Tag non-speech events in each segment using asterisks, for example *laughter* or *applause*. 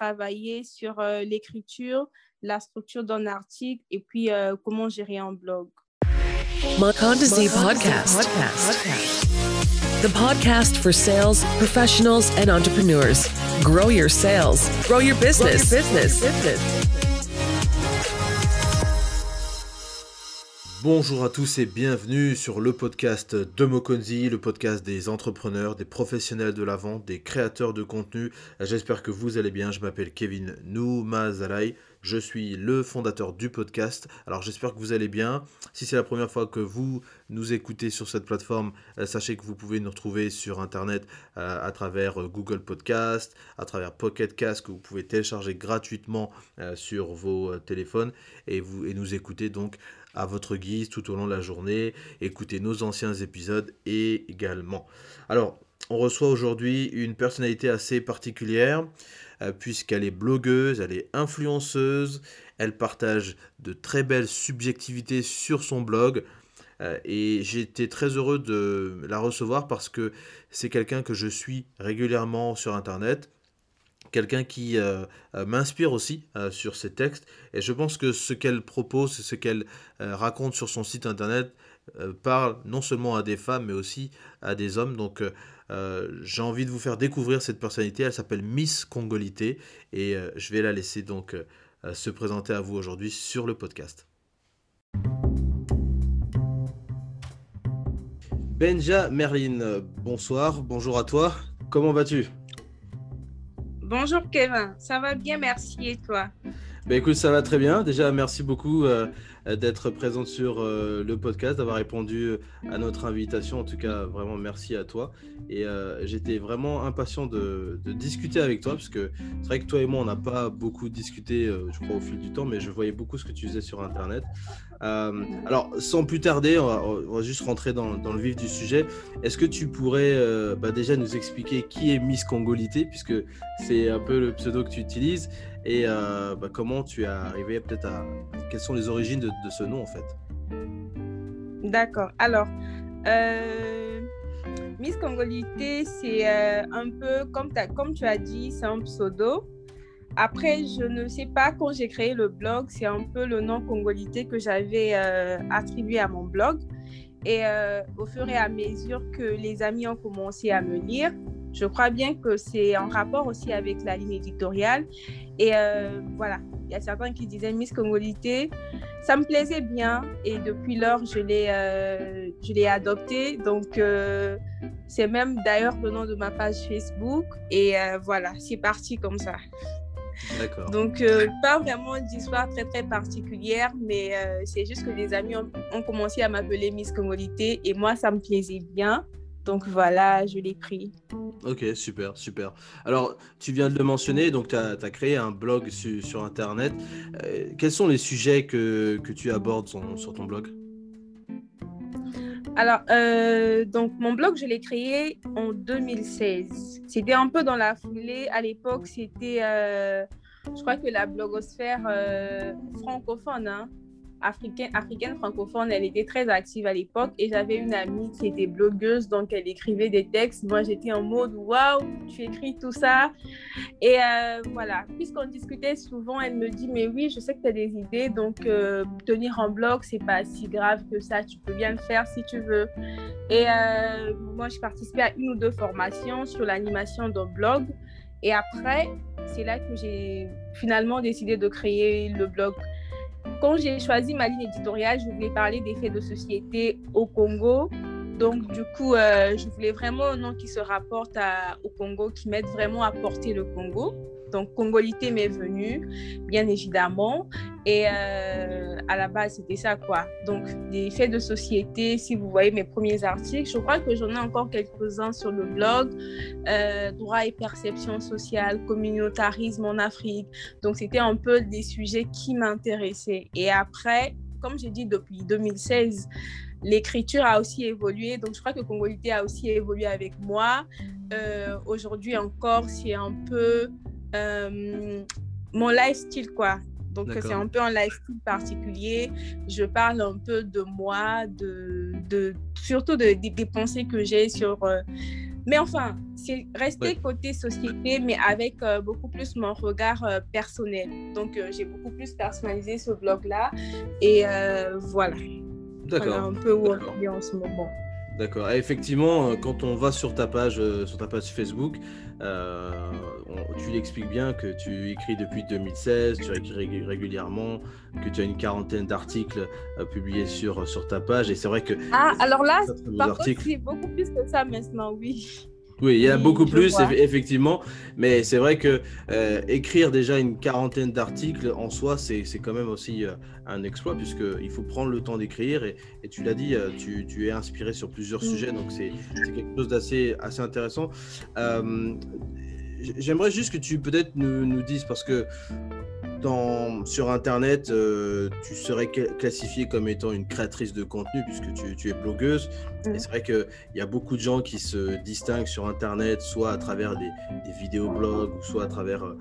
travailler sur l'écriture, la structure d'un article et puis comment gérer un blog. Podcast. The podcast for sales professionals and entrepreneurs. Grow your sales, grow your business. business. Bonjour à tous et bienvenue sur le podcast de Mokonzi, le podcast des entrepreneurs, des professionnels de la vente, des créateurs de contenu. J'espère que vous allez bien. Je m'appelle Kevin Noumazalai. Je suis le fondateur du podcast. Alors j'espère que vous allez bien. Si c'est la première fois que vous nous écoutez sur cette plateforme, euh, sachez que vous pouvez nous retrouver sur Internet euh, à travers euh, Google Podcast, à travers Pocket Cast que vous pouvez télécharger gratuitement sur vos téléphones et, vous, et nous écouter donc à votre guise tout au long de la journée. Écoutez nos anciens épisodes également. Alors, on reçoit aujourd'hui une personnalité assez particulière euh, puisqu'elle est blogueuse, elle est influenceuse, elle partage de très belles subjectivités sur son blog. Euh, et été très heureux de la recevoir parce que c'est quelqu'un que je suis régulièrement sur Internet quelqu'un qui euh, euh, m'inspire aussi euh, sur ses textes. Et je pense que ce qu'elle propose, ce qu'elle raconte sur son site internet, parle non seulement à des femmes, mais aussi à des hommes. Donc j'ai envie de vous faire découvrir cette personnalité. Elle s'appelle Miss Congolité. Et je vais la laisser donc se présenter à vous aujourd'hui sur le podcast. Benja Merlin, bonsoir, bonjour à toi. Comment vas-tu? Bonjour Kevin, ça va bien, merci. Et toi? Ben écoute, ça va très bien. Déjà, merci beaucoup euh, d'être présente sur euh, le podcast, d'avoir répondu euh, à notre invitation. En tout cas, vraiment merci à toi. Et j'étais vraiment impatient de, discuter avec toi, parce que c'est vrai que toi et moi, on n'a pas beaucoup discuté, je crois, au fil du temps, mais je voyais beaucoup ce que tu faisais sur Internet. alors, sans plus tarder, on va, juste rentrer dans, le vif du sujet. Est-ce que tu pourrais bah, déjà nous expliquer qui est Miss Congolité, puisque c'est un peu le pseudo que tu utilises et euh, bah, comment tu es arrivé peut-être à... Quelles sont les origines de, ce nom en fait D'accord. Alors, euh, Miss Congolité, c'est euh, un peu, comme, comme tu as dit, c'est un pseudo. Après, je ne sais pas, quand j'ai créé le blog, c'est un peu le nom Congolité que j'avais attribué à mon blog. Et au fur et à mesure que les amis ont commencé à me lire, je crois bien que c'est en rapport aussi avec la ligne éditoriale. Et euh, voilà, il y a certains qui disaient Miss Congolité. Ça me plaisait bien et depuis lors, je l'ai, euh, je l'ai adopté. Donc, euh, c'est même d'ailleurs le nom de ma page Facebook. Et voilà, c'est parti comme ça. D'accord. Donc, pas vraiment d'histoire très, très particulière, mais c'est juste que les amis ont, ont commencé à m'appeler Miss Congolité et moi, ça me plaisait bien. Donc voilà, je l'ai pris. Ok, super, super. Alors, tu viens de le mentionner, donc tu as, créé un blog sur Internet. Euh, quels sont les sujets que, que tu abordes sur ton blog? Alors, euh, donc mon blog, je l'ai créé en 2016. C'était un peu dans la foulée. À l'époque, c'était, euh, je crois que la blogosphère francophone, hein, africaine, francophone, elle était très active à l'époque et j'avais une amie qui était blogueuse, donc elle écrivait des textes. Moi, j'étais en mode waouh, tu écris tout ça. Et euh, voilà, puisqu'on discutait souvent, elle me dit mais oui, je sais que tu as des idées, donc euh, tenir un blog, c'est pas si grave que ça, tu peux bien le faire si tu veux. Et euh, moi, je participais à une ou deux formations sur l'animation d'un blog. Et après, c'est là que j'ai finalement décidé de créer le blog quand j'ai choisi ma ligne éditoriale, je voulais parler des faits de société au Congo. Donc, du coup, euh, je voulais vraiment un nom qui se rapporte au Congo, qui m'aide vraiment à porter le Congo. Donc, Congolité m'est venue, bien évidemment. Et euh, à la base, c'était ça, quoi. Donc, des faits de société, si vous voyez mes premiers articles, je crois que j'en ai encore quelques-uns sur le blog. Euh, droit et perception sociale, communautarisme en Afrique. Donc, c'était un peu des sujets qui m'intéressaient. Et après, comme j'ai dit, depuis 2016, l'écriture a aussi évolué. Donc, je crois que Congolité a aussi évolué avec moi. Euh, aujourd'hui encore, c'est un peu euh, mon lifestyle, quoi. Donc, c'est un peu un lifestyle particulier. Je parle un peu de moi, de, de surtout de, des pensées que j'ai sur euh, Mais enfin, c'est rester côté société, mais avec beaucoup plus mon regard personnel. Donc, j'ai beaucoup plus personnalisé ce blog-là. Et voilà. D'accord. un peu où on est en ce moment. D'accord. effectivement, quand on va sur ta page, sur ta page Facebook, tu l'expliques bien que tu écris depuis 2016, tu écris régulièrement, que tu as une quarantaine d'articles euh, publiés sur, sur ta page. Et c'est vrai que. Ah, alors là, par contre, c'est beaucoup plus que ça maintenant, oui. Oui, il y a beaucoup plus, effectivement. Mais c'est vrai que euh, écrire déjà une quarantaine d'articles en soi, c'est quand même aussi euh, un exploit, puisqu'il faut prendre le temps d'écrire. Et, tu l'as dit, tu, tu, es inspiré sur plusieurs sujets, donc c'est quelque chose d'assez assez intéressant. J'aimerais juste que tu peut-être nous, nous, dises, parce que dans, sur Internet, euh, tu serais classifiée comme étant une créatrice de contenu puisque tu, tu es blogueuse. Et c'est vrai qu'il y a beaucoup de gens qui se distinguent sur Internet, soit à travers des, des vidéoblogs, ou soit à travers euh,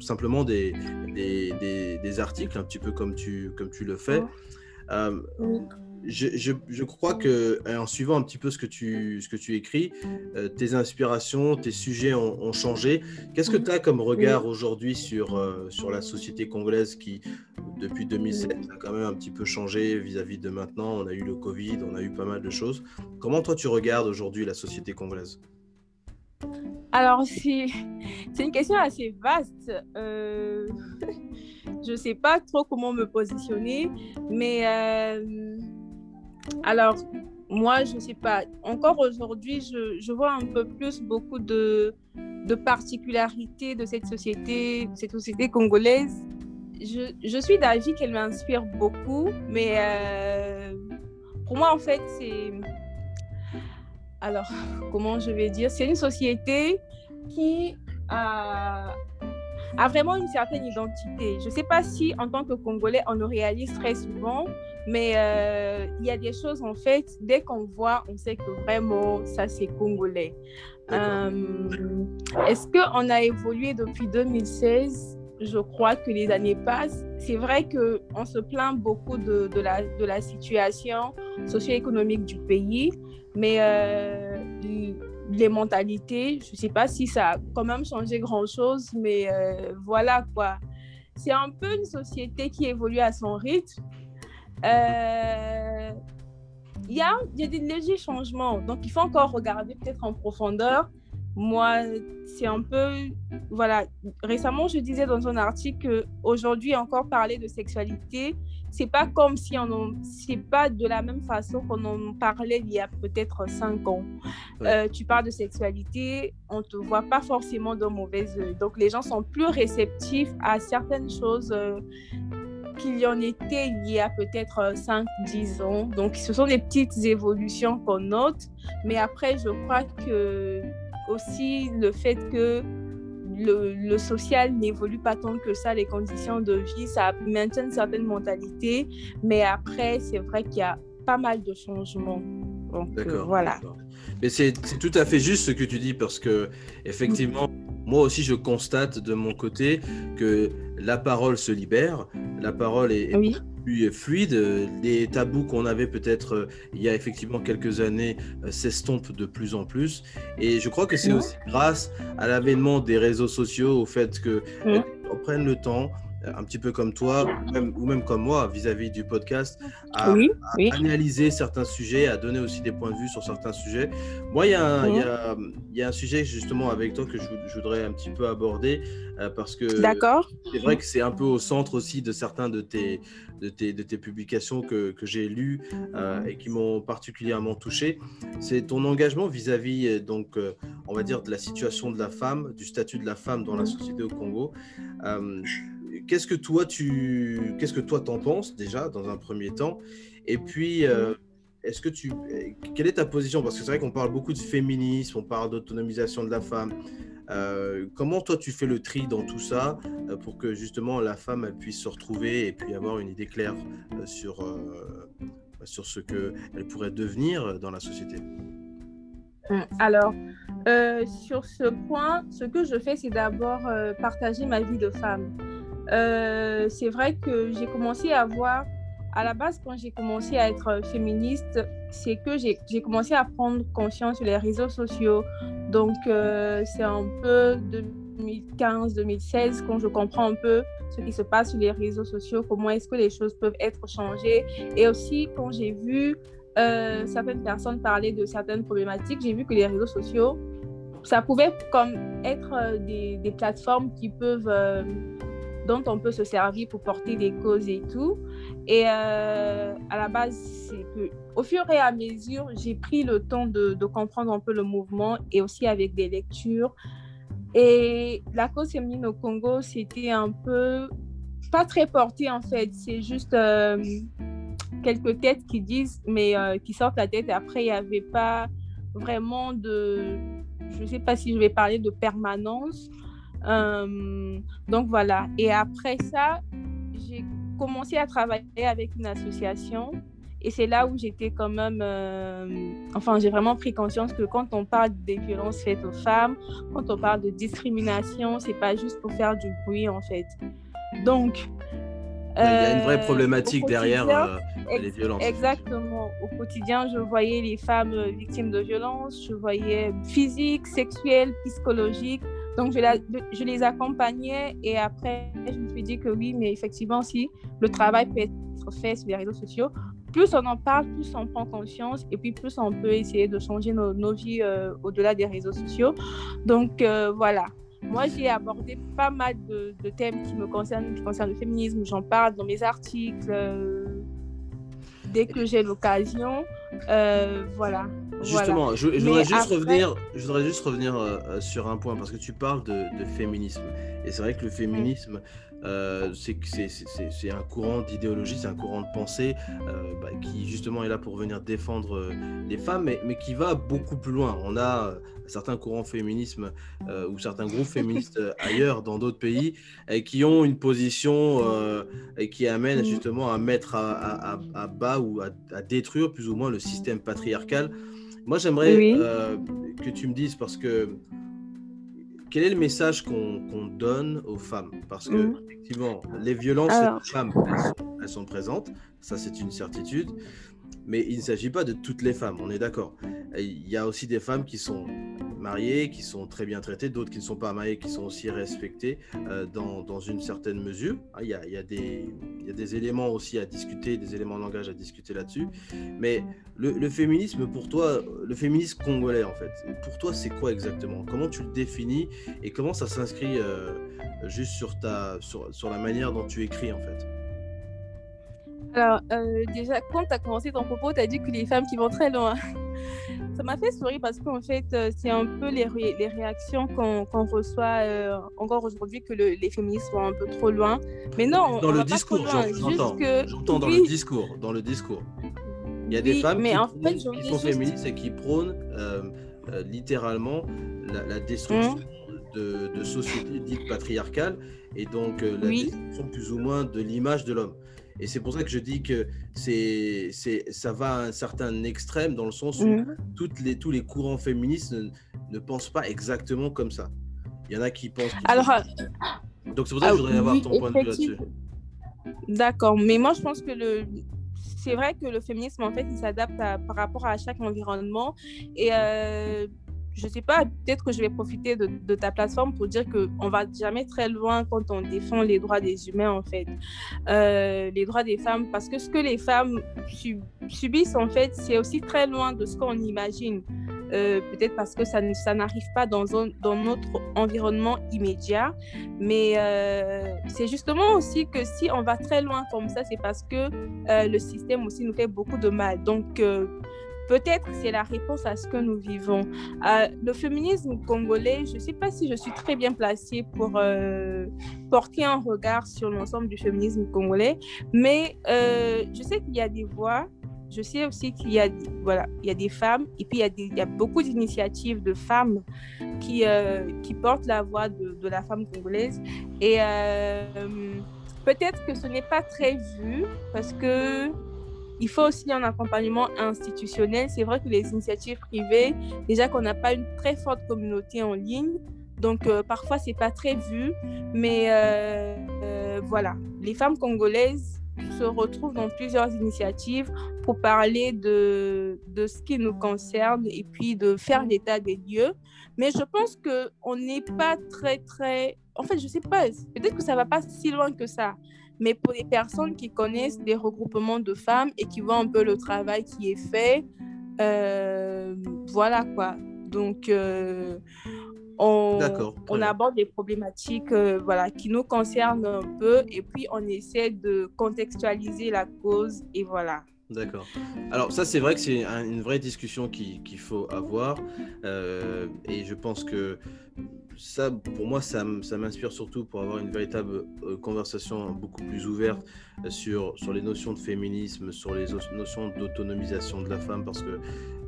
simplement des, des, des, articles, un petit peu comme tu, comme tu le fais. Euh, je, crois que en suivant un petit peu ce que tu, ce que tu écris, euh, tes inspirations, tes sujets ont, changé. Qu'est-ce que tu as comme regard aujourd'hui sur, euh, sur la société congolaise qui, depuis 2007, a quand même un petit peu changé vis-à-vis de maintenant? On a eu le Covid, on a eu pas mal de choses. Comment toi tu regardes aujourd'hui la société congolaise? Alors, c'est une question assez vaste. Euh, *laughs* je ne sais pas trop comment me positionner, mais alors, moi, je ne sais pas. Encore aujourd'hui, je, vois un peu plus beaucoup de, particularités de cette société, cette société congolaise. Je, suis d'avis qu'elle m'inspire beaucoup, mais euh, pour moi, en fait, c'est... Alors, *laughs* comment je vais dire? C'est une société qui a a vraiment une certaine identité. Je ne sais pas si en tant que Congolais, on le réalise très souvent, mais euh, il y a des choses, en fait, dès qu'on voit, on sait que vraiment, ça, c'est Congolais. Euh, est-ce qu'on a évolué depuis 2016 Je crois que les années passent. C'est vrai qu'on se plaint beaucoup de, de, la, de la situation socio-économique du pays, mais euh, les mentalités, je ne sais pas si ça a quand même changé grand-chose, mais euh, voilà quoi. C'est un peu une société qui évolue à son rythme. Euh, il y, a, y a des légers changements, donc il faut encore regarder peut-être en profondeur. Moi, c'est un peu, voilà, récemment je disais dans un article qu'aujourd'hui encore parler de sexualité, c'est pas comme si on c'est pas de la même façon qu'on en parlait il y a peut-être cinq ans. Euh, tu parles de sexualité, on te voit pas forcément de mauvais œil. Donc les gens sont plus réceptifs à certaines choses euh, qu'il y en était il y a peut-être 5-10 ans. Donc ce sont des petites évolutions qu'on note, mais après je crois que aussi le fait que le, social n'évolue pas tant que ça, les conditions de vie, ça maintient une certaine mentalité, mais après, c'est vrai qu'il y a pas mal de changements. Donc, euh, voilà. Mais c'est tout à fait juste ce que tu dis parce que, effectivement, moi aussi, je constate de mon côté que la parole se libère, la parole est, plus fluide, les tabous qu'on avait peut-être euh, il y a effectivement quelques années euh, s'estompent de plus en plus. Et je crois que c'est aussi grâce à l'avènement des réseaux sociaux, au fait que on prenne le temps un petit peu comme toi, ou même, ou même comme moi, vis-à-vis du podcast, à, analyser certains sujets, à donner aussi des points de vue sur certains sujets. Moi, il y, y, a un sujet justement avec toi que je, voudrais un petit peu aborder, euh, parce que c'est vrai que c'est un peu au centre aussi de certains de tes, de tes, de tes publications que, que j'ai lues euh, et qui m'ont particulièrement touché. C'est ton engagement vis-à-vis, euh, donc, on va dire, de la situation de la femme, du statut de la femme dans la société au Congo qu'est-ce que toi tu qu'est-ce que toi t'en penses déjà dans un premier temps? Et puis euh, est-ce que tu quelle est ta position? Parce que c'est vrai qu'on parle beaucoup de féminisme on parle d'autonomisation de la femme. Euh, comment toi tu fais le tri dans tout ça euh, pour que justement la femme elle puisse se retrouver et puis avoir une idée claire sur sur ce que elle pourrait devenir dans la société? Hum, alors sur ce point, ce que je fais, c'est d'abord partager ma vie de femme. Euh, c'est vrai que j'ai commencé à voir, à la base, quand j'ai commencé à être féministe, c'est que j'ai commencé à prendre conscience sur les réseaux sociaux Donc, c'est un peu 2015-2016 quand je comprends un peu ce qui se passe sur les réseaux sociaux, comment est-ce que les choses peuvent être changées. Et aussi, quand j'ai vu certaines personnes parler de certaines problématiques, j'ai vu que les réseaux sociaux, ça pouvait comme être des plateformes qui peuvent dont on peut se servir pour porter des causes et tout. Et euh, à la base, c'est que au fur et à mesure, j'ai pris le temps de, comprendre un peu le mouvement et aussi avec des lectures. Et la cause féminine au Congo, c'était un peu pas très porté en fait. C'est juste euh, quelques têtes qui disent, mais euh, qui sortent la tête. Après, il n'y avait pas vraiment de, je ne sais pas si je vais parler de permanence euh, donc voilà. Et après ça, j'ai commencé à travailler avec une association. Et c'est là où j'étais quand même, euh, enfin, j'ai vraiment pris conscience que quand on parle des violences faites aux femmes, quand on parle de discrimination, c'est pas juste pour faire du bruit en fait. Donc, il y a une vraie euh, problématique derrière les violences. Exactement. Au quotidien, je voyais les femmes victimes de violences, je voyais physiques, sexuelles, psychologiques. Donc, je, les accompagnais et après, je me suis dit que oui, mais effectivement, si le travail peut être fait sur les réseaux sociaux, plus on en parle, plus on prend conscience et puis plus on peut essayer de changer nos, vies euh, au-delà des réseaux sociaux. Donc, euh, voilà. Moi, j'ai abordé pas mal de, thèmes qui me concernent, qui concernent le féminisme. J'en parle dans mes articles. Euh, dès que j'ai l'occasion. Voilà. Justement, je, voudrais juste revenir, je voudrais juste revenir euh, sur un point parce que tu parles de, de féminisme. Et c'est vrai que le féminisme, euh, c'est un courant d'idéologie, c'est un courant de pensée euh, bah, qui justement est là pour venir défendre euh, les femmes, mais, mais, qui va beaucoup plus loin. On a certains courants féminisme ou certains groupes féministes ailleurs dans d'autres pays et qui ont une position et qui amènent justement à mettre à, à, bas ou à, détruire plus ou moins le système patriarcal. Moi, j'aimerais que tu me dises parce que quel est le message qu'on donne aux femmes? Parce que, mmh. effectivement, les violences des femmes, elles sont, présentes, ça c'est une certitude, mais il ne s'agit pas de toutes les femmes, on est d'accord. Il y a aussi des femmes qui sont mariées, qui sont très bien traitées, d'autres qui ne sont pas mariées, qui sont aussi respectées euh, dans, dans, une certaine mesure. Ah, il y, a, il, y a des, il y, a, des éléments aussi à discuter, des éléments de langage à discuter là-dessus. Mais le, le, féminisme, pour toi, le féminisme congolais, en fait, pour toi, c'est quoi exactement? Comment tu le définis et comment ça s'inscrit euh, juste sur, ta, sur, sur la manière dont tu écris, en fait? Alors, euh, déjà, quand tu as commencé ton propos, tu as dit que les femmes qui vont très loin. Ça m'a fait sourire parce qu'en fait, euh, c'est un peu les, les réactions qu'on reçoit euh, encore aujourd'hui que les féministes vont un peu trop loin. Mais non, dans le discours, j'entends. J'entends dans le discours, dans le discours. Il y a des femmes qui, sont féministes et qui prônent littéralement la, destruction mmh. de, de sociétés dites patriarcales et donc la destruction plus ou moins de l'image de l'homme. Et c'est pour ça que je dis que c'est, c'est, ça va à un certain extrême dans le sens où toutes les, tous les courants féministes ne, pensent pas exactement comme ça. Il y en a qui pensent. Alors, Donc c'est pour ça que je voudrais avoir ton point de vue là-dessus. D'accord, mais moi je pense que le, c'est vrai que le féminisme, en fait, il s'adapte par rapport à chaque environnement. Et euh, je sais pas, peut-être que je vais profiter de, ta plateforme pour dire qu'on va jamais très loin quand on défend les droits des humains, en fait. Euh, les droits des femmes, parce que ce que les femmes subissent, en fait, c'est aussi très loin de ce qu'on imagine. Euh, peut-être parce que ça, ça n'arrive pas dans, dans notre environnement immédiat. Mais euh, c'est justement aussi que si on va très loin comme ça, c'est parce que le système aussi nous fait beaucoup de mal. Donc, Peut-être c'est la réponse à ce que nous vivons. Euh, le féminisme congolais, je ne sais pas si je suis très bien placée pour euh, porter un regard sur l'ensemble du féminisme congolais, mais euh, je sais qu'il y a des voix. Je sais aussi qu'il y a, voilà, il y a des femmes et puis il y a, beaucoup d'initiatives de femmes qui, qui portent la voix de, la femme congolaise. Et peut-être que ce n'est pas très vu parce que il faut aussi un accompagnement institutionnel. C'est vrai que les initiatives privées, déjà qu'on n'a pas une très forte communauté en ligne, donc euh, parfois c'est pas très vu, mais euh, euh, voilà, les femmes congolaises se retrouvent dans plusieurs initiatives pour parler de, de ce qui nous concerne et puis de faire l'état des lieux. Mais je pense qu'on n'est pas très, très... En fait, je ne sais pas, peut-être que ça va pas si loin que ça. Mais pour les personnes qui connaissent des regroupements de femmes et qui voient un peu le travail qui est fait, euh, voilà quoi. Donc, euh, on, on aborde des problématiques euh, voilà, qui nous concernent un peu et puis on essaie de contextualiser la cause et voilà. D'accord. Alors ça, c'est vrai que c'est une vraie discussion qu'il faut avoir. et je pense que ça, pour moi, ça, m'inspire surtout pour avoir une véritable euh, conversation beaucoup plus ouverte euh, sur, sur les notions de féminisme, sur les notions d'autonomisation de la femme, parce que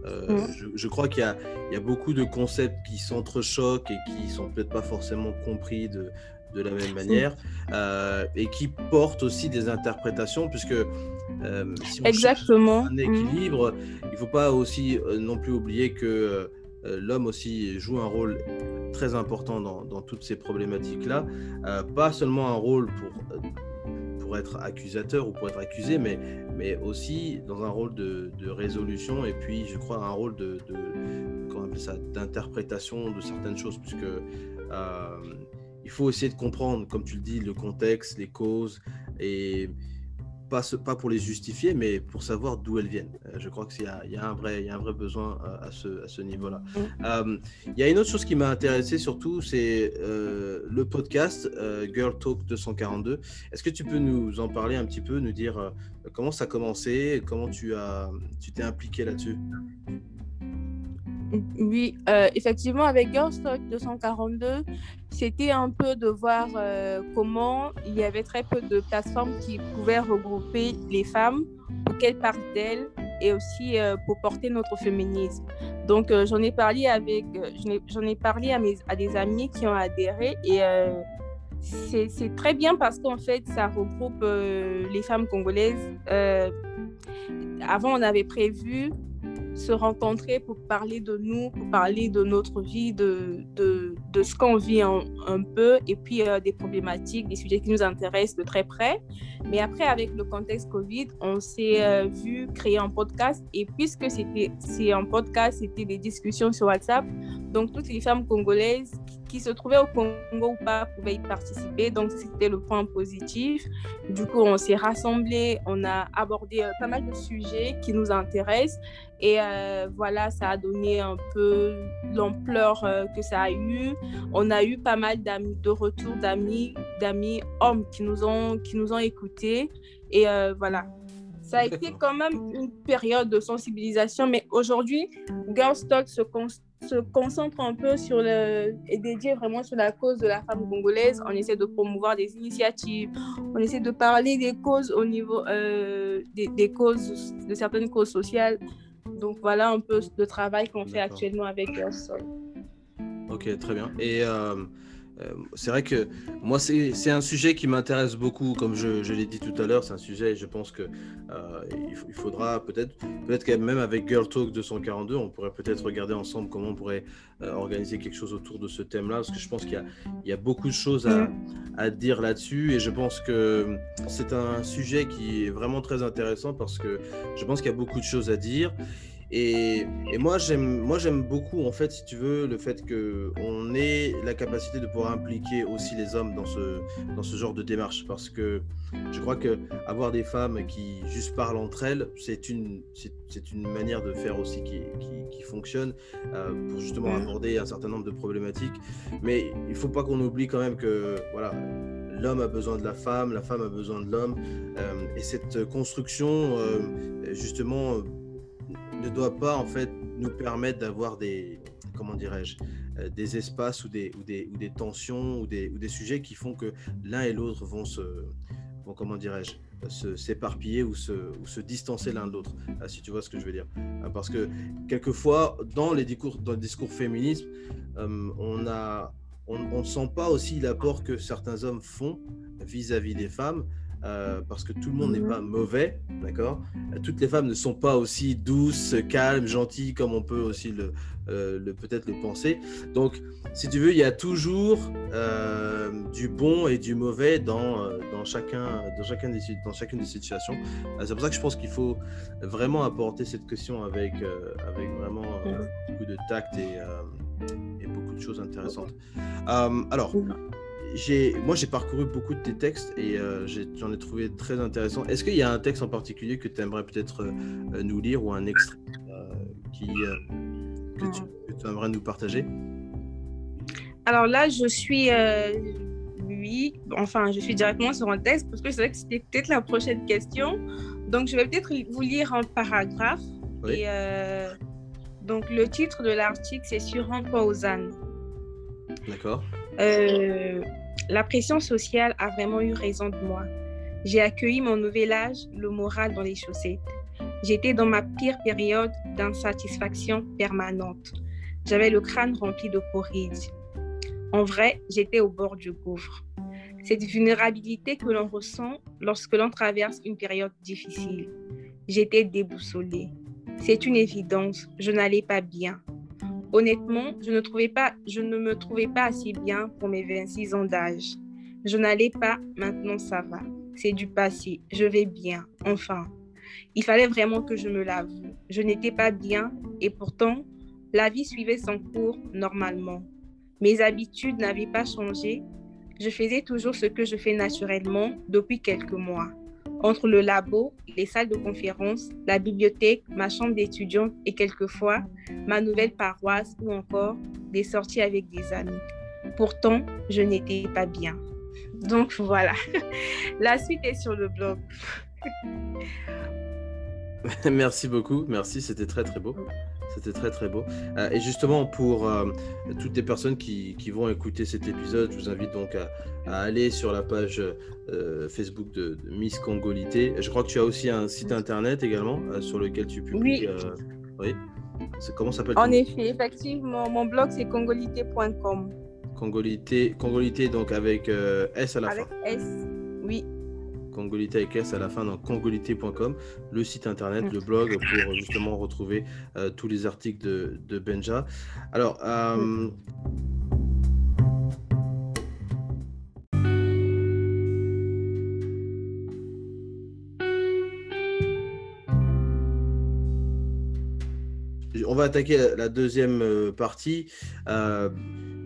euh, je, crois qu'il y, y, a beaucoup de concepts qui s'entrechoquent et qui sont peut-être pas forcément compris de, de la même manière et qui portent aussi des interprétations, puisque si on Exactement. un équilibre, il ne faut pas aussi non plus oublier que l'homme aussi joue un rôle très important dans, toutes ces problématiques-là. Euh, pas seulement un rôle pour, euh, pour être accusateur ou pour être accusé, mais, mais aussi dans un rôle de, résolution et puis, je crois, un rôle de, d'interprétation de certaines choses, puisque euh, il faut essayer de comprendre, comme tu le dis, le contexte, les causes et pas, pas pour les justifier, mais pour savoir d'où elles viennent. Euh, je crois qu'il y, y, a un vrai, y a un vrai besoin euh, à, ce, à ce niveau-là. Mm. Euh, il y a une autre chose qui m'a intéressé surtout, c'est le podcast Girl Talk 242. Est-ce que tu peux nous en parler un petit peu, nous dire comment ça a commencé, comment tu as, tu t'es impliqué là-dessus? Oui, euh, effectivement, avec Girlstock 242, c'était un peu de voir euh, comment il y avait très peu de plateformes qui pouvaient regrouper les femmes pour qu'elles parlent d'elles et aussi euh, pour porter notre féminisme. Donc, j'en ai parlé avec, j'en ai, parlé à des amis qui ont adhéré et c'est très bien parce qu'en fait, ça regroupe les femmes congolaises. avant, on avait prévu se rencontrer pour parler de nous, pour parler de notre vie, de, de, de ce qu'on vit un, peu, et puis euh, des problématiques, des sujets qui nous intéressent de très près. Mais après, avec le contexte Covid, on s'est euh, vu créer un podcast, et puisque c'était c'est un podcast, c'était des discussions sur WhatsApp, donc toutes les femmes congolaises qui se trouvaient au Congo ou pas pouvaient y participer. Donc, c'était le point positif. Du coup, on s'est rassemblés, on a abordé euh, pas mal de sujets qui nous intéressent. Et euh, voilà, ça a donné un peu l'ampleur euh, que ça a eu. On a eu pas mal d'amis, de retours d'amis, d'amis hommes qui nous ont, qui nous ont écoutés. Et voilà, ça a été quand même une période de sensibilisation, mais aujourd'hui, Girls Talk se, se concentre un peu sur le, et dédié vraiment sur la cause de la femme congolaise. On essaie de promouvoir des initiatives, on essaie de parler des causes au niveau euh, des, des, causes, de certaines causes sociales. Donc voilà un peu le travail qu'on fait actuellement avec Talk. Ok, très bien. Et euh, euh, c'est vrai que moi, c'est un sujet qui m'intéresse beaucoup, comme je, je l'ai dit tout à l'heure, c'est un sujet, je pense que euh, il, faudra peut-être, peut-être même avec Girl Talk 242, on pourrait peut-être regarder ensemble comment on pourrait euh, organiser quelque chose autour de ce thème-là, parce que je pense qu'il y y a beaucoup de choses à, à dire là-dessus, et je pense que c'est un sujet qui est vraiment très intéressant, parce que je pense qu'il y a beaucoup de choses à dire. Et, moi, j'aime, moi, j'aime beaucoup, en fait, si tu veux, le fait qu'on ait la capacité de pouvoir impliquer aussi les hommes dans ce, dans ce genre de démarche. Parce que je crois que avoir des femmes qui juste parlent entre elles, c'est une, c'est, une manière de faire aussi qui, qui, fonctionne euh, pour justement aborder un certain nombre de problématiques. Mais il ne faut pas qu'on oublie quand même que, voilà, l'homme a besoin de la femme, la femme a besoin de l'homme. Euh, et cette construction, euh, justement, ne doit pas en fait nous permettre d'avoir des comment dirais-je euh, des espaces ou des, ou des, ou des tensions ou des, ou des sujets qui font que l'un et l'autre vont se vont comment dirais-je se s'éparpiller ou se, ou se distancer l'un de l'autre, euh, si tu vois ce que je veux dire. Euh, parce que quelquefois, dans les discours, dans le discours féminisme, on a on ne sent pas aussi l'apport que certains hommes font vis-à-vis des femmes, euh, parce que tout le monde n'est Mhm. pas mauvais, d'accord? Euh, Toutes les femmes ne sont pas aussi douces, calmes, gentilles comme on peut aussi le, euh, le- peut-être le penser. Donc, si tu veux, il y a toujours euh, du bon et du mauvais dans, dans, chacun, dans, chacun des, si- dans chacune des situations. C'est pour ça que je pense qu'il faut vraiment apporter cette question avec, avec vraiment euh, beaucoup de tact et, et beaucoup de choses intéressantes. Alors, j'ai, moi, j'ai parcouru beaucoup de tes textes et euh, j'en ai trouvé très intéressant. Est-ce qu'il y a un texte en particulier que tu aimerais peut-être euh, euh, nous lire ou un extrait euh, qui, que, tu, que aimerais nous partager? Alors là, je suis, oui, enfin, je suis directement sur un texte parce que c'est vrai que c'était peut-être la prochaine question. Donc, je vais peut-être vous lire un paragraphe. Oui. Et, donc, le titre de l'article, c'est sur un Pausanne. D'accord Euh, la pression sociale a vraiment eu raison de moi. J'ai accueilli mon nouvel âge, le moral dans les chaussettes. J'étais dans ma pire période d'insatisfaction permanente. J'avais le crâne rempli de porridge. En vrai, j'étais au bord du gouffre. Cette vulnérabilité que l'on ressent lorsque l'on traverse une période difficile. J'étais déboussolée. C'est une évidence, je n'allais pas bien. Honnêtement, je ne, me trouvais pas assez bien pour mes 26 ans d'âge. Je n'allais pas, maintenant ça va. C'est du passé, je vais bien, enfin. Il fallait vraiment que je me l'avoue. Je n'étais pas bien et pourtant, la vie suivait son cours normalement. Mes habitudes n'avaient pas changé. Je faisais toujours ce que je fais naturellement depuis quelques mois. Entre le labo, les salles de conférence, la bibliothèque, ma chambre d'étudiante et quelquefois ma nouvelle paroisse ou encore des sorties avec des amis. Pourtant, je n'étais pas bien. Donc voilà, *laughs* la suite est sur le blog. *laughs* *laughs* Merci beaucoup, merci, c'était très très beau. C'était très très beau. Euh, et justement, pour euh, toutes les personnes qui, qui, vont écouter cet épisode, je vous invite donc à, à aller sur la page euh, Facebook de, de, Miss Congolité. Je crois que tu as aussi un site internet également sur lequel tu publies. Oui. oui. Comment s'appelle En effet, effectivement, mon blog c'est congolité.com. Congolité, Congolité donc avec S à la avec fin. Avec S, oui. Congolité avec S à la fin, donc congolité.com, le site internet, le blog pour justement retrouver euh, tous les articles de, de Benja. Alors, euh, on va attaquer la, la deuxième euh, partie. Euh,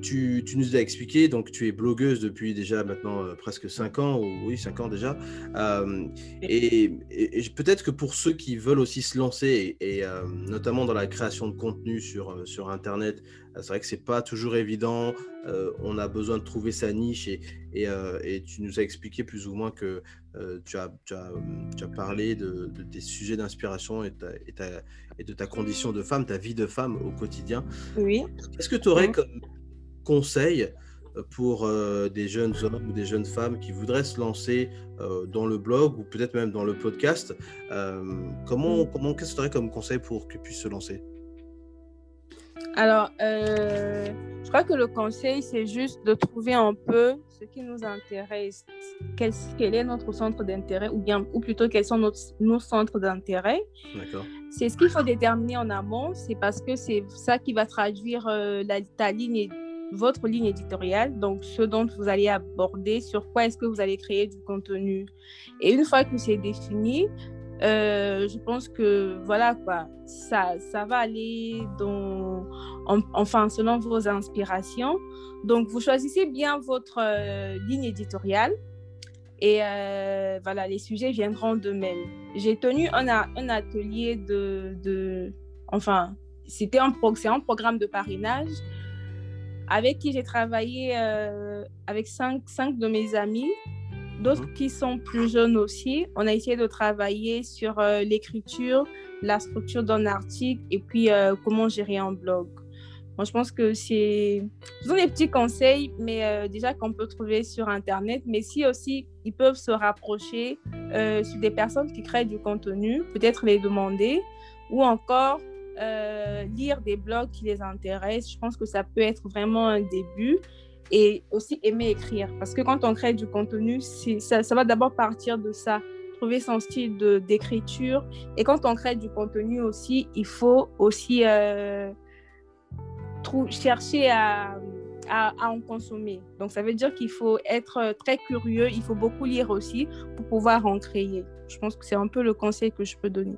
tu, tu, nous as expliqué, donc tu es blogueuse depuis déjà maintenant euh, presque 5 ans, ou oui, 5 ans déjà. Euh, et, et, et peut-être que pour ceux qui veulent aussi se lancer, et, et euh, notamment dans la création de contenu sur, sur Internet, c'est vrai que c'est pas toujours évident. On a besoin de trouver sa niche et, et, tu nous as expliqué plus ou moins que tu as, tu, as, tu, as, parlé de, de tes sujets d'inspiration et, et, de ta condition de femme, ta vie de femme au quotidien. Oui. Qu'est-ce que tu aurais comme conseil pour euh, des jeunes hommes ou des jeunes femmes qui voudraient se lancer euh, dans le blog ou peut-être même dans le podcast euh, Comment, comment qu'est-ce que tu aurais comme conseil pour qu'ils puissent se lancer? Alors, euh, je crois que le conseil, c'est juste de trouver un peu ce qui nous intéresse, quel, quel est notre centre d'intérêt, ou bien, ou plutôt quels sont nos centres d'intérêt. D'accord. C'est ce qu'il faut déterminer en amont, c'est parce que c'est ça qui va traduire euh, la, ta ligne, votre ligne éditoriale, donc ce dont vous allez aborder, sur quoi est-ce que vous allez créer du contenu. Et une fois que c'est défini, euh, je pense que voilà quoi, ça, ça va aller dans, en, enfin selon vos inspirations. Donc vous choisissez bien votre euh, ligne éditoriale et euh, voilà les sujets viendront d'eux-mêmes. J'ai tenu un, un atelier de, de enfin c'était un, un programme de parrainage avec qui j'ai travaillé euh, avec cinq, cinq de mes amis d'autres qui sont plus jeunes aussi. On a essayé de travailler sur euh, l'écriture, la structure d'un article et puis euh, comment gérer un blog. Moi, je pense que c'est ce sont des petits conseils, mais déjà qu'on peut trouver sur Internet. Mais si aussi ils peuvent se rapprocher sur des personnes qui créent du contenu, peut-être les demander ou encore lire des blogs qui les intéressent. Je pense que ça peut être vraiment un début. et aussi aimer écrire. Parce que quand on crée du contenu, ça, va d'abord partir de ça, trouver son style d'écriture. Et quand on crée du contenu aussi, il faut aussi euh, chercher à, en consommer. Donc ça veut dire qu'il faut être très curieux, il faut beaucoup lire aussi pour pouvoir en créer. Je pense que c'est un peu le conseil que je peux donner.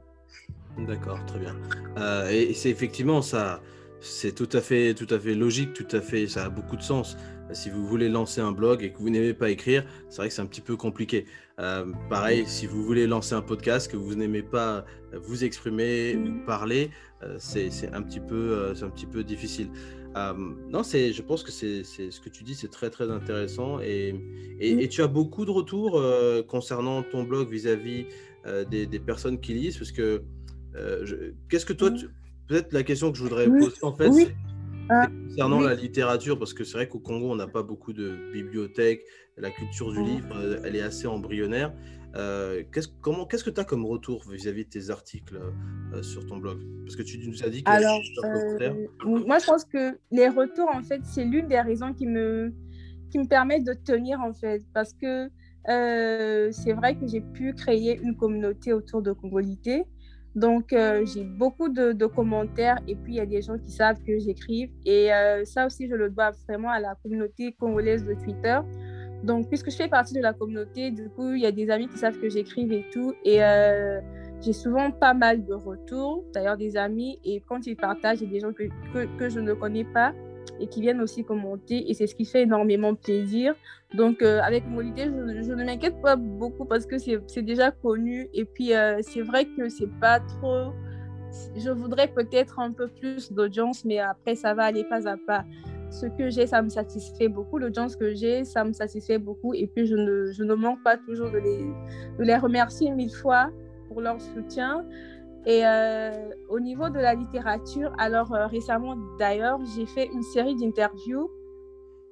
D'accord, très bien. Euh, et c'est effectivement ça, c'est tout à fait, tout à fait logique, tout à fait, ça a beaucoup de sens. Si vous voulez lancer un blog et que vous n'aimez pas écrire, c'est vrai que c'est un petit peu compliqué. Euh, pareil, si vous voulez lancer un podcast que vous n'aimez pas vous exprimer ou parler, euh, c'est un petit peu, c'est un petit peu difficile. non, c'est, je pense que c'est, ce que tu dis, c'est très très intéressant et, et, tu as beaucoup de retours concernant ton blog vis-à-vis des, des, personnes qui lisent, parce que qu'est-ce que toi, peut-être la question que je voudrais poser en fait, ah, concernant la littérature, parce que c'est vrai qu'au Congo, on n'a pas beaucoup de bibliothèques, la culture du livre, euh, elle est assez embryonnaire. Euh, qu'est-ce, comment, qu'est-ce que tu as comme retour vis-à-vis de tes articles euh, sur ton blog? Parce que tu nous as dit que Alors, moi, je pense que les retours, en fait, c'est l'une des raisons qui me, qui me permet de tenir, en fait, parce que c'est vrai que j'ai pu créer une communauté autour de Congolité. Donc, euh, j'ai beaucoup de, commentaires et puis il y a des gens qui savent que j'écrive. Et euh, ça aussi, je le dois vraiment à la communauté congolaise de Twitter. Donc, puisque je fais partie de la communauté, du coup, il y a des amis qui savent que j'écrive et tout. Et euh, j'ai souvent pas mal de retours, d'ailleurs des amis. Et quand ils partagent, il y a des gens que, que, que je ne connais pas et qui viennent aussi commenter. Et c'est ce qui fait énormément plaisir. Donc, euh, avec Molité, je, je, ne m'inquiète pas beaucoup parce que c'est déjà connu. Et puis, euh, c'est vrai que c'est pas trop. Je voudrais peut-être un peu plus d'audience, mais après, ça va aller pas à pas. Ce que j'ai, ça me satisfait beaucoup. L'audience que j'ai, ça me satisfait beaucoup. Et puis, je ne, je ne manque pas toujours de les, de les remercier mille fois pour leur soutien. Et euh, au niveau de la littérature, alors euh, récemment d'ailleurs, j'ai fait une série d'interviews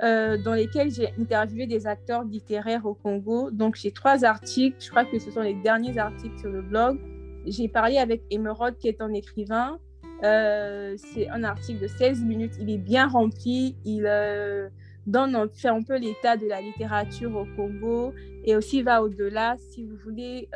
euh, dans lesquelles j'ai interviewé des acteurs littéraires au Congo. Donc j'ai trois articles, je crois que ce sont les derniers articles sur le blog. J'ai parlé avec Emerald qui est un écrivain. c'est un article de 16 minutes, il est bien rempli, il donne, fait un peu l'état de la littérature au Congo et aussi va au-delà si vous voulez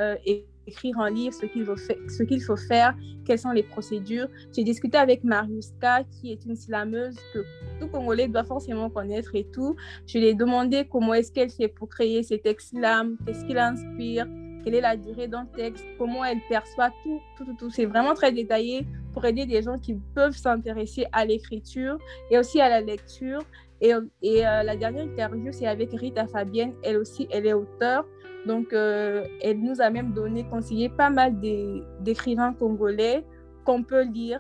un livre, ce qu'il faut faire, quelles sont les procédures. J'ai discuté avec Mariuska, qui est une slameuse que tout Congolais doit forcément connaître et tout. Je lui ai demandé comment est-ce qu'elle fait pour créer ces textes slam, qu'est-ce qui l'inspire, quelle est la durée d'un texte, comment elle perçoit tout, tout, tout, tout. C'est vraiment très détaillé pour aider des gens qui peuvent s'intéresser à l'écriture et aussi à la lecture. Et, euh, la dernière interview, c'est avec Rita Fabienne. Elle aussi, elle est auteure. Donc, euh, elle nous a même donné, conseillé pas mal d'écrivains congolais qu'on peut lire,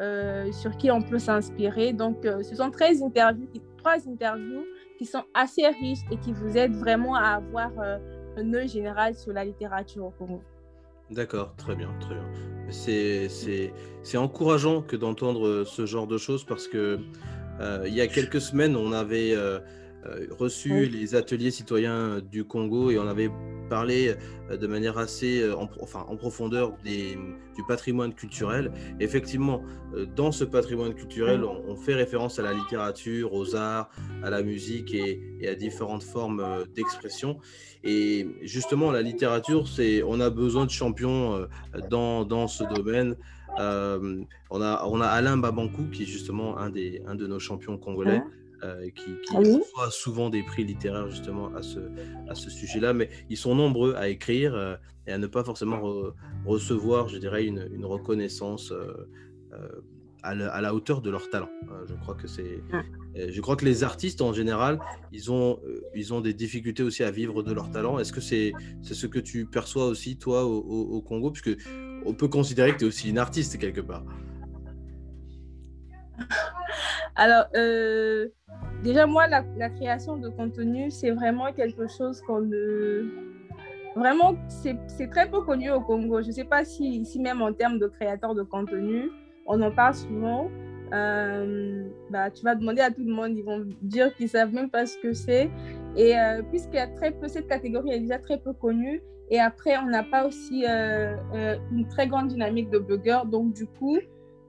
euh, sur qui on peut s'inspirer. Donc, ce sont 13 interviews, trois interviews qui sont assez riches et qui vous aident vraiment à avoir un œil général sur la littérature au Congo. D'accord, très bien, très bien. C'est encourageant que d'entendre ce genre de choses parce que il y a quelques semaines, on avait euh, reçu les ateliers citoyens du Congo et on avait parlé euh, de manière assez euh, en, enfin, en profondeur des, du patrimoine culturel. effectivement, dans ce patrimoine culturel, on, fait référence à la littérature, aux arts, à la musique et, à différentes formes d'expression. Et justement, la littérature, c'est, on a besoin de champions dans, dans ce domaine. On, a, on a Alain Babankou, qui est justement un, des, un de nos champions congolais. Euh, qui, qui ah reçoit souvent des prix littéraires justement à ce, à ce sujet-là, mais ils sont nombreux à écrire euh, et à ne pas forcément recevoir, je dirais, une, une reconnaissance euh, à, la, à, la, hauteur de leur talent. je crois que c'est, je crois que les artistes en général, ils ont, ils ont des difficultés aussi à vivre de leur talent. Est-ce que c'est, c'est ce que tu perçois aussi toi au, au, Congo, puisque on peut considérer que tu es aussi une artiste quelque part. *laughs* Alors, euh, déjà, moi, la, création de contenu, c'est vraiment quelque chose qu'on ne... Vraiment, c'est très peu connu au Congo. Je ne sais pas si ici, même en termes de créateurs de contenu, on en parle souvent. Euh, bah, tu vas demander à tout le monde, ils vont dire qu'ils ne savent même pas ce que c'est. Et euh, puisqu'il y a très peu, cette catégorie est déjà très peu connue. Et après, on n'a pas aussi une très grande dynamique de blogueurs. Donc, du coup,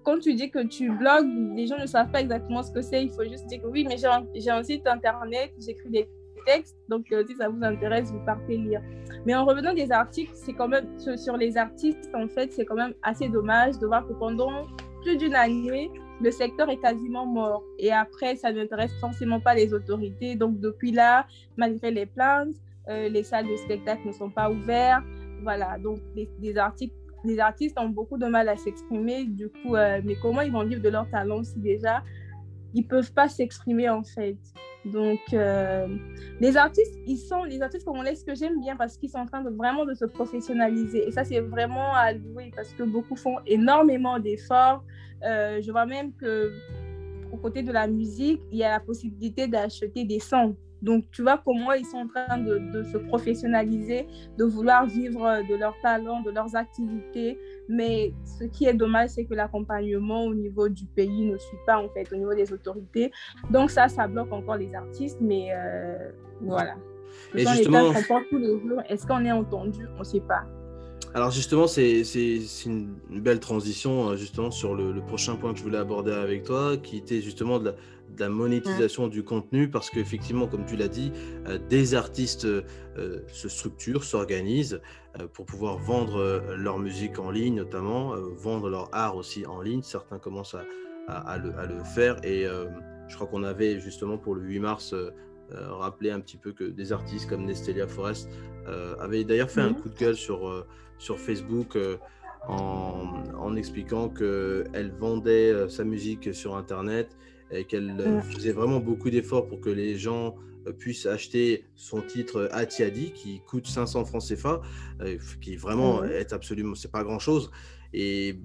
quand tu dis que tu blogues, les gens ne savent pas exactement ce que c'est. Il faut juste dire que oui, mais j'ai un, site internet, j'écris des textes, donc euh, si ça vous intéresse, vous partez lire. Mais en revenant des articles, c'est quand même sur les artistes, en fait, c'est quand même assez dommage de voir que pendant plus d'une année, le secteur est quasiment mort. Et après, ça n'intéresse forcément pas les autorités. Donc depuis là, malgré les plaintes, euh, les salles de spectacle ne sont pas ouvertes. Voilà, donc les, articles, les artistes ont beaucoup de mal à s'exprimer. Du coup, euh, mais comment ils vont vivre de leur talent si déjà ils peuvent pas s'exprimer en fait? Donc, euh, les artistes, ils sont les artistes on ce que j'aime bien parce qu'ils sont en train de vraiment de se professionnaliser. Et ça, c'est vraiment à louer parce que beaucoup font énormément d'efforts. Je vois même que aux côtés de la musique, il y a la possibilité d'acheter des sons donc, tu vois comment ils sont en train de, se professionnaliser, de vouloir vivre de leur talent, de leurs activités. Mais ce qui est dommage, c'est que l'accompagnement au niveau du pays ne suit pas, en fait, au niveau des autorités. Donc, ça, ça bloque encore les artistes. Mais euh, voilà. Et justement... Est-ce qu'on est entendu? On ne sait pas. Alors justement, c'est une belle transition euh, justement sur le, le, prochain point que je voulais aborder avec toi, qui était justement de la, de la monétisation du contenu parce qu'effectivement, comme tu l'as dit, euh, des artistes euh, se structurent, s'organisent euh, pour pouvoir vendre leur musique en ligne notamment, vendre leur art aussi en ligne. Certains commencent à, le, à le, faire et je crois qu'on avait justement pour le 8 mars rappelé un petit peu que des artistes comme Nestelia Forest avaient d'ailleurs fait un coup de gueule sur, sur Facebook. En, en, expliquant qu'elle vendait sa musique sur Internet et qu'elle euh, faisait vraiment beaucoup d'efforts pour que les gens euh, puissent acheter son titre Atiadi qui coûte 500 francs CFA, euh, qui vraiment est absolument, c'est pas grand chose. Et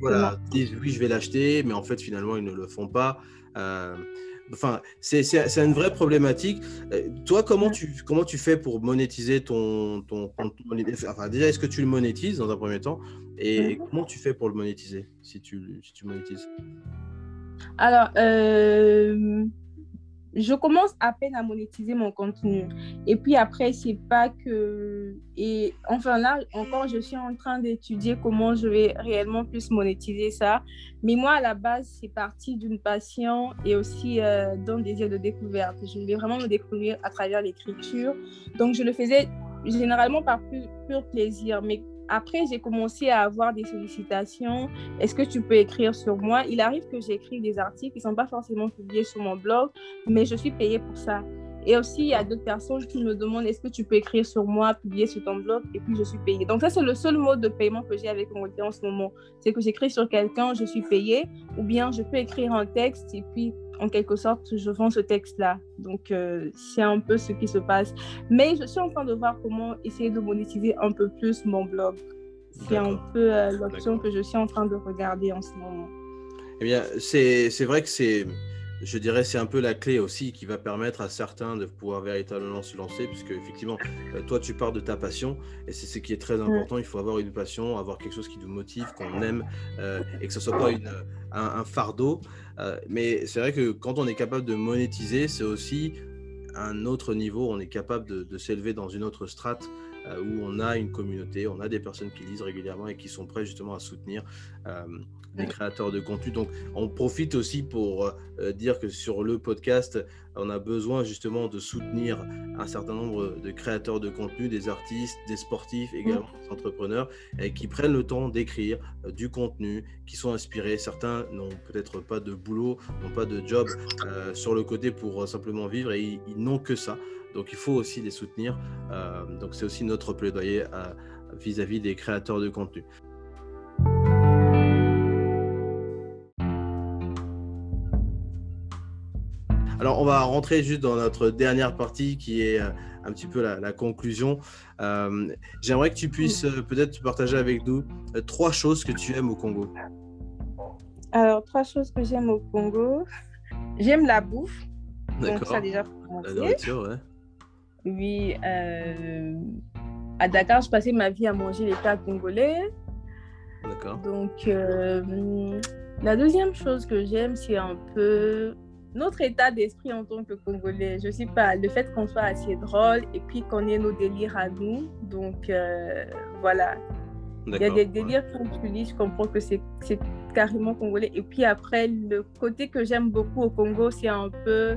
voilà, disent oui, je vais l'acheter, mais en fait, finalement, ils ne le font pas. enfin, c'est une vraie problématique. toi, comment tu, comment tu fais pour monétiser ton, ton, Enfin, déjà, est-ce que tu le monétises dans un premier temps? Et comment tu fais pour le monétiser si tu, si tu monétises? Alors, euh, je commence à peine à monétiser mon contenu. Et puis après, c'est pas que. Et enfin, là, encore, je suis en train d'étudier comment je vais réellement plus monétiser ça. Mais moi, à la base, c'est parti d'une passion et aussi euh, d'un désir de découverte. Je voulais vraiment me découvrir à travers l'écriture. Donc, je le faisais généralement par pur plaisir. Mais après, j'ai commencé à avoir des sollicitations. Est-ce que tu peux écrire sur moi? Il arrive que j'écrive des articles qui ne sont pas forcément publiés sur mon blog, mais je suis payée pour ça. Et aussi, il y a d'autres personnes qui me demandent est-ce que tu peux écrire sur moi, publier sur ton blog, et puis je suis payée. Donc, ça, c'est le seul mode de paiement que j'ai avec mon en ce moment. C'est que j'écris sur quelqu'un, je suis payée, ou bien je peux écrire un texte, et puis en quelque sorte, je vends ce texte-là. Donc, euh, c'est un peu ce qui se passe. Mais je suis en train de voir comment essayer de monétiser un peu plus mon blog. C'est un peu euh, l'option que je suis en train de regarder en ce moment. Eh bien, c'est vrai que c'est je dirais c'est un peu la clé aussi qui va permettre à certains de pouvoir véritablement se lancer, puisque effectivement, euh, toi tu pars de ta passion et c'est ce qui est très important. Il faut avoir une passion, avoir quelque chose qui nous motive, qu'on aime euh, et que ce soit pas une, un, fardeau. Euh, mais c'est vrai que quand on est capable de monétiser, c'est aussi un autre niveau. On est capable de, s'élever dans une autre strate où on a une communauté, on a des personnes qui lisent régulièrement et qui sont prêts justement à soutenir des créateurs de contenu. Donc, on profite aussi pour euh, dire que sur le podcast, on a besoin justement de soutenir un certain nombre de créateurs de contenu, des artistes, des sportifs, également des entrepreneurs, et qui prennent le temps d'écrire euh, du contenu, qui sont inspirés. Certains n'ont peut-être pas de boulot, n'ont pas de job euh, sur le côté pour simplement vivre, et ils, n'ont que ça. Donc, il faut aussi les soutenir. donc, c'est aussi notre plaidoyer vis à -vis des créateurs de contenu. Alors, on va rentrer juste dans notre dernière partie qui est euh, un petit peu la, conclusion. Euh, j'aimerais que tu puisses euh, peut-être partager avec nous trois choses que tu aimes au Congo. Alors, trois choses que j'aime au Congo. J'aime la bouffe. D'accord. ça déjà La nourriture, ouais. Oui. à Dakar, je passais ma vie à manger les plats congolais. D'accord. Donc, la deuxième chose que j'aime, c'est un peu notre état d'esprit en tant que Congolais. Je sais pas, le fait qu'on soit assez drôle et puis qu'on ait nos délires à nous. Donc, euh, voilà. Il y a des délires quand tu lis, je comprends que c'est carrément congolais. Et puis après, le côté que j'aime beaucoup au Congo, c'est un peu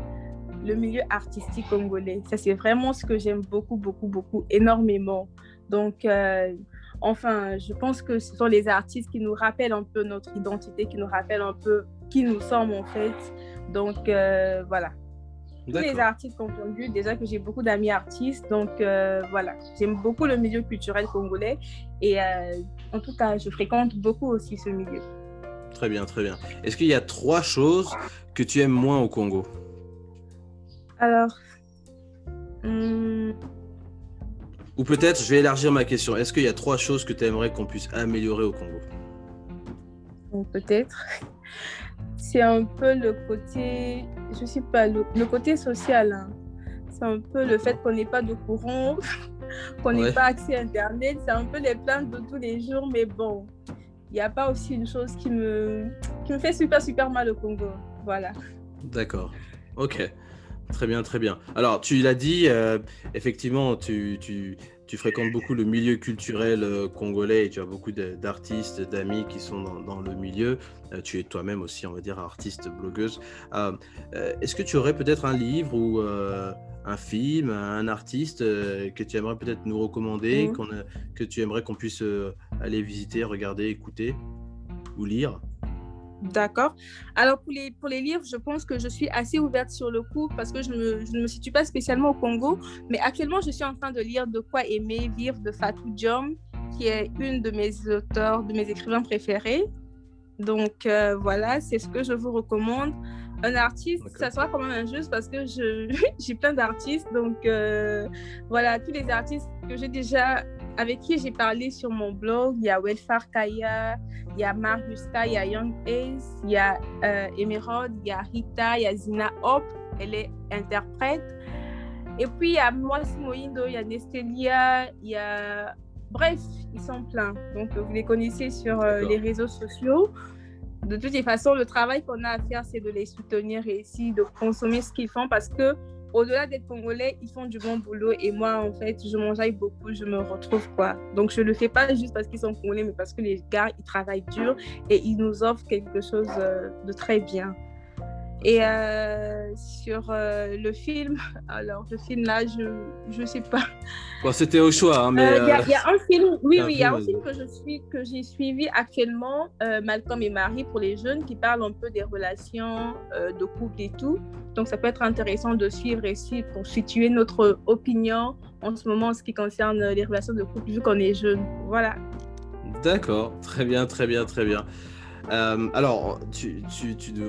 le milieu artistique congolais. Ça, c'est vraiment ce que j'aime beaucoup, beaucoup, beaucoup, énormément. Donc, euh, enfin, je pense que ce sont les artistes qui nous rappellent un peu notre identité, qui nous rappellent un peu qui nous sommes en fait. Donc, euh, voilà. Tous les artistes confondus, déjà que j'ai beaucoup d'amis artistes, donc euh, voilà, j'aime beaucoup le milieu culturel congolais et en tout cas, je fréquente beaucoup aussi ce milieu. Très bien, très bien. Est-ce qu'il y a trois choses que tu aimes moins au Congo? Alors. Hmm. Ou peut-être, je vais élargir ma question. Est-ce qu'il y a trois choses que tu aimerais qu'on puisse améliorer au Congo? Peut-être. C'est un peu le côté, je sais pas, le, côté social. Hein. C'est un peu le fait qu'on n'ait pas de courant, *laughs* qu'on n'ait pas accès à Internet. C'est un peu les plaintes de tous les jours, mais bon, il n'y a pas aussi une chose qui me, qui me fait super, super mal au Congo. Voilà. D'accord. Ok. Très bien, très bien. Alors, tu l'as dit, euh, effectivement, tu, tu, tu, fréquentes beaucoup le milieu culturel euh, congolais et tu as beaucoup d'artistes, d'amis qui sont dans, dans le milieu. Euh, tu es toi-même aussi, on va dire, artiste, blogueuse. Est-ce que tu aurais peut-être un livre ou un film, un artiste que tu aimerais peut-être nous recommander, mmh. que tu aimerais qu'on puisse aller visiter, regarder, écouter ou lire? D'accord. Alors pour les, pour les livres, je pense que je suis assez ouverte sur le coup parce que je, ne me situe pas spécialement au Congo. Mais actuellement, je suis en train de lire De quoi aimer vivre de Fatou Diom, qui est une de mes auteurs, de mes écrivains préférés. Donc euh, voilà, c'est ce que je vous recommande. Un artiste, ça sera quand même injuste parce que *laughs* j'ai plein d'artistes. Donc euh, voilà, tous les artistes que j'ai déjà avec qui j'ai parlé sur mon blog, il y a Welfare Kaya, il y a Mariuska, il y a Young Ace, il y a euh, Emerald, il y a Rita, il y a Zina Hop, elle est interprète. Et puis il y a moi, Simoindo, il y a Nestelia, il y a. Bref, ils sont pleins. Donc vous les connaissez sur euh, les réseaux sociaux. De toutes les façons, le travail qu'on a à faire, c'est de les soutenir et ici de consommer ce qu'ils font parce que au-delà d'être congolais, ils font du bon boulot et moi, en fait, je m'enjaille beaucoup, je me retrouve quoi. Donc, je le fais pas juste parce qu'ils sont congolais, mais parce que les gars, ils travaillent dur et ils nous offrent quelque chose euh, de très bien. Et euh, sur euh, le film, *laughs* alors le film là, je ne sais pas. Bon, C'était au choix. Hein, mais il y, a un film, oui, oui, il y a un film que je suis que j'ai suivi actuellement, Malcolm et Marie pour les jeunes, qui parle un peu des relations de couple et tout. Donc ça peut être intéressant de suivre ici pour situer notre opinion en ce moment en ce qui concerne les relations de couple vu qu'on est jeune. Voilà. D'accord, très bien, très bien, très bien. Euh, alors, tu,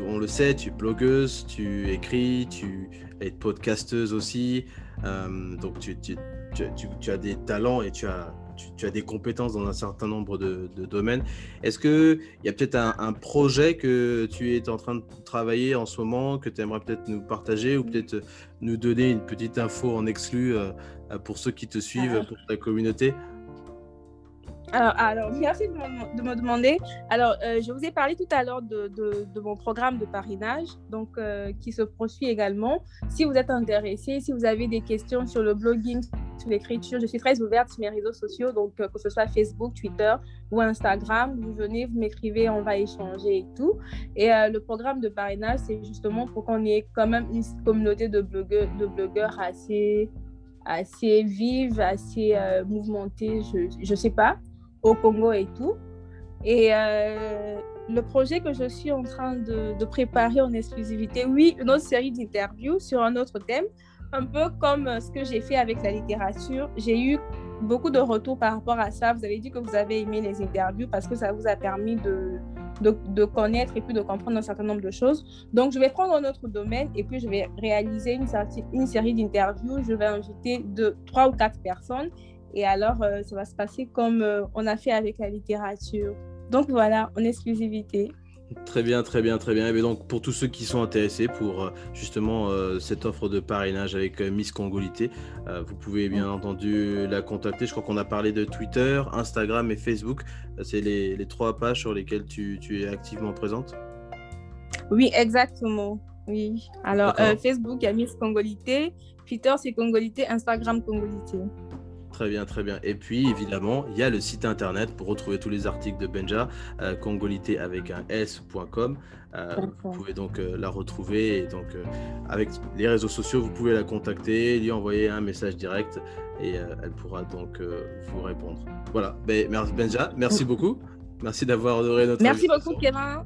on le sait, tu es blogueuse, tu écris, tu es podcasteuse aussi. Euh, donc, tu, tu, as des talents et tu as, tu, as des compétences dans un certain nombre de, domaines. Est-ce qu'il y a peut-être un, projet que tu es en train de travailler en ce moment, que tu aimerais peut-être nous partager ou peut-être nous donner une petite info en exclu euh, pour ceux qui te suivent, ah. pour ta communauté? Alors, merci de, me demander. Alors, euh, je vous ai parlé tout à l'heure de, mon programme de parrainage, donc euh, qui se poursuit également. Si vous êtes intéressé, si vous avez des questions sur le blogging, sur l'écriture, je suis très ouverte sur mes réseaux sociaux, donc euh, que ce soit Facebook, Twitter ou Instagram, vous venez, vous m'écrivez, on va échanger et tout. Et le programme de parrainage, c'est justement pour qu'on ait quand même une communauté de blogueurs, de blogueurs assez assez vive, assez mouvementée, je ne sais pas au Congo et tout. Et euh, le projet que je suis en train de, préparer en exclusivité, oui, une autre série d'interviews sur un autre thème, un peu comme ce que j'ai fait avec la littérature. J'ai eu beaucoup de retours par rapport à ça. Vous avez dit que vous avez aimé les interviews parce que ça vous a permis de, de, connaître et puis de comprendre un certain nombre de choses. Donc, je vais prendre un autre domaine et puis je vais réaliser une, une série d'interviews. Je vais inviter de trois ou quatre personnes et alors, euh, ça va se passer comme euh, on a fait avec la littérature. Donc voilà, en exclusivité. Très bien, très bien, très bien. Et donc, pour tous ceux qui sont intéressés pour euh, justement cette offre de parrainage avec Miss Congolité, vous pouvez bien entendu la contacter. Je crois qu'on a parlé de Twitter, Instagram et Facebook. C'est les, les, trois pages sur lesquelles tu, tu, es activement présente? Oui, exactement. Oui. Alors, Facebook, il y a Miss Congolité. Twitter, c'est Congolité. Instagram, Congolité. Très bien, très bien. Et puis, évidemment, il y a le site internet pour retrouver tous les articles de Benja, euh, congolité avec un s.com. Euh, vous pouvez donc euh, la retrouver. Et donc, avec les réseaux sociaux, vous pouvez la contacter, lui envoyer un message direct et elle pourra donc vous répondre. Voilà. Ben, merci, Benja, merci beaucoup. Merci d'avoir honoré notre Merci beaucoup, Kevin.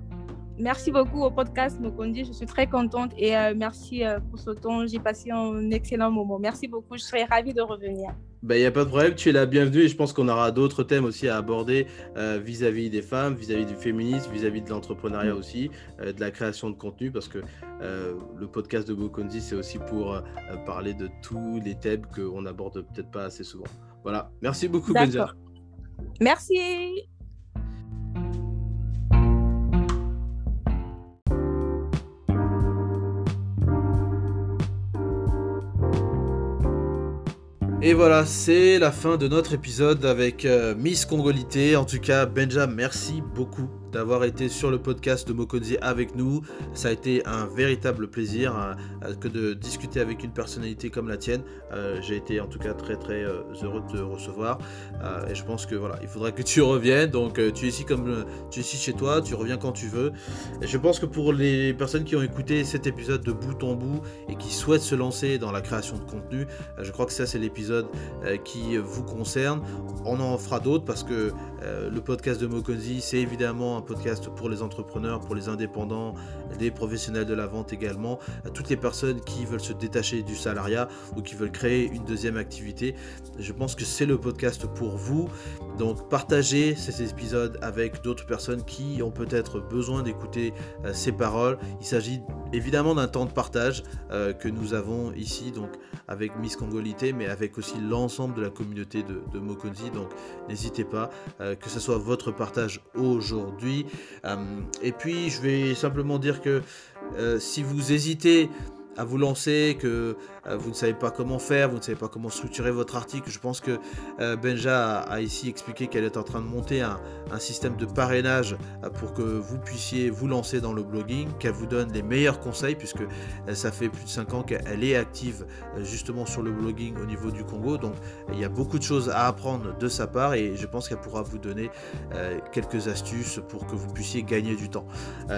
Merci beaucoup au podcast Mokondi. Je suis très contente et merci pour ce temps. J'ai passé un excellent moment. Merci beaucoup. Je serais ravie de revenir. Il bah, n'y a pas de problème, tu es la bienvenue et je pense qu'on aura d'autres thèmes aussi à aborder euh, vis-à-vis des femmes, vis-à-vis du féminisme, vis-à-vis de l'entrepreneuriat mm. aussi, euh, de la création de contenu, parce que euh, le podcast de Bokonzi, c'est aussi pour parler de tous les thèmes qu'on n'aborde peut-être pas assez souvent. Voilà, merci beaucoup Benja. Merci. Et voilà, c'est la fin de notre épisode avec euh, Miss Congolité. En tout cas, Benja, merci beaucoup d'avoir été sur le podcast de Mokonzi avec nous. Ça a été un véritable plaisir euh, que de discuter avec une personnalité comme la tienne. Euh, j'ai été en tout cas très très euh, heureux de te recevoir et je pense que voilà, il faudra que tu reviennes. Donc tu es ici comme tu es ici chez toi, tu reviens quand tu veux. Et je pense que pour les personnes qui ont écouté cet épisode de bout en bout et qui souhaitent se lancer dans la création de contenu, je crois que ça c'est l'épisode qui vous concerne. On en fera d'autres parce que le podcast de Mokonzi c'est évidemment un podcast pour les entrepreneurs, pour les indépendants, des professionnels de la vente également, à toutes les personnes qui veulent se détacher du salariat ou qui veulent créer une deuxième activité. Je pense que c'est le podcast pour vous. Donc partagez ces épisodes avec d'autres personnes qui ont peut-être besoin d'écouter euh, ces paroles. Il s'agit évidemment d'un temps de partage euh, que nous avons ici, donc avec Miss Congolité, mais avec aussi l'ensemble de la communauté de, de Mokonzi. Donc n'hésitez pas, euh, que ce soit votre partage aujourd'hui et puis, je vais simplement dire que si vous hésitez à vous lancer, que euh, vous ne savez pas comment faire, vous ne savez pas comment structurer votre article. Je pense que euh, Benja a, ici expliqué qu'elle est en train de monter un, système de parrainage euh, pour que vous puissiez vous lancer dans le blogging, qu'elle vous donne les meilleurs conseils, puisque ça fait plus de 5 ans qu'elle est active justement sur le blogging au niveau du Congo. Donc il y a beaucoup de choses à apprendre de sa part et je pense qu'elle pourra vous donner quelques astuces pour que vous puissiez gagner du temps.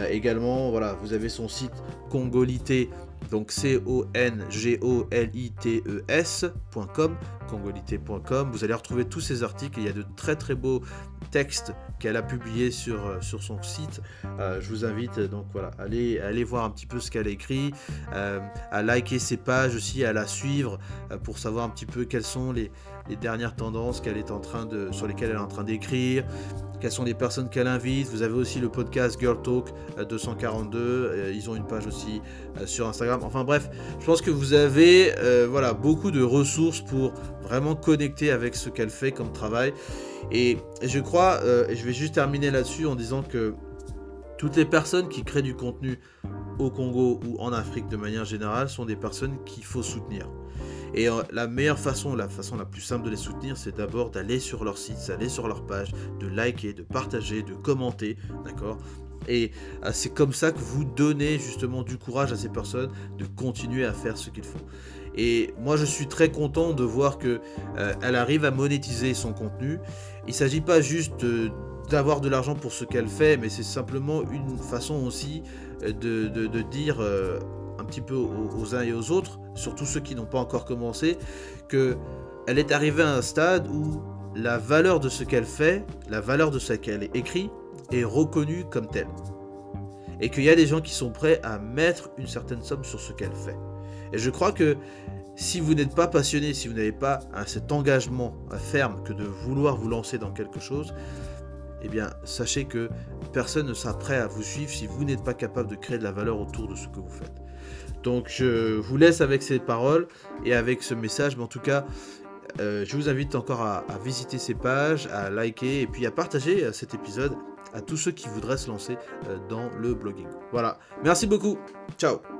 également, voilà, vous avez son site congolité donc C-O-N-G-O-L-I-T-E-S.com, congolité.com. Vous allez retrouver tous ces articles. Il y a de très très beaux textes qu'elle a publiés sur, euh, son site. Euh, je vous invite donc voilà, à aller, voir un petit peu ce qu'elle a écrit, euh, à liker ses pages aussi, à la suivre pour savoir un petit peu quelles sont les, les dernières tendances sur lesquelles elle est en train d'écrire, quelles sont les personnes qu'elle invite. Vous avez aussi le podcast Girl Talk 242. Euh, euh, ils ont une page aussi euh, sur Instagram. Enfin bref, je pense que vous avez voilà, beaucoup de ressources pour vraiment connecter avec ce qu'elle fait comme travail. Et, je crois, et je vais juste terminer là-dessus en disant que toutes les personnes qui créent du contenu au Congo ou en Afrique de manière générale sont des personnes qu'il faut soutenir. Et euh, la meilleure façon, la façon la plus simple de les soutenir, c'est d'abord d'aller sur leur site, d'aller sur leur page, de liker, de partager, de commenter, d'accord? Et euh, c'est comme ça que vous donnez justement du courage à ces personnes de continuer à faire ce qu'ils font. Et moi, je suis très content de voir que euh, arrive à monétiser son contenu. Il ne s'agit pas juste d'avoir de l'argent pour ce qu'elle fait, mais c'est simplement une façon aussi de, dire un petit peu aux, uns et aux autres, surtout ceux qui n'ont pas encore commencé, que elle est arrivée à un stade où la valeur de ce qu'elle fait, la valeur de ce qu'elle écrit, est reconnue comme telle. Et qu'il y a des gens qui sont prêts à mettre une certaine somme sur ce qu'elle fait. Et je crois que si vous n'êtes pas passionné, si vous n'avez pas cet engagement ferme que de vouloir vous lancer dans quelque chose, eh bien, sachez que personne ne sera prêt à vous suivre si vous n'êtes pas capable de créer de la valeur autour de ce que vous faites. Donc je vous laisse avec ces paroles et avec ce message, mais en tout cas, euh, je vous invite encore à, visiter ces pages, à liker et puis à partager euh, cet épisode à tous ceux qui voudraient se lancer euh, dans le blogging. Voilà, merci beaucoup, ciao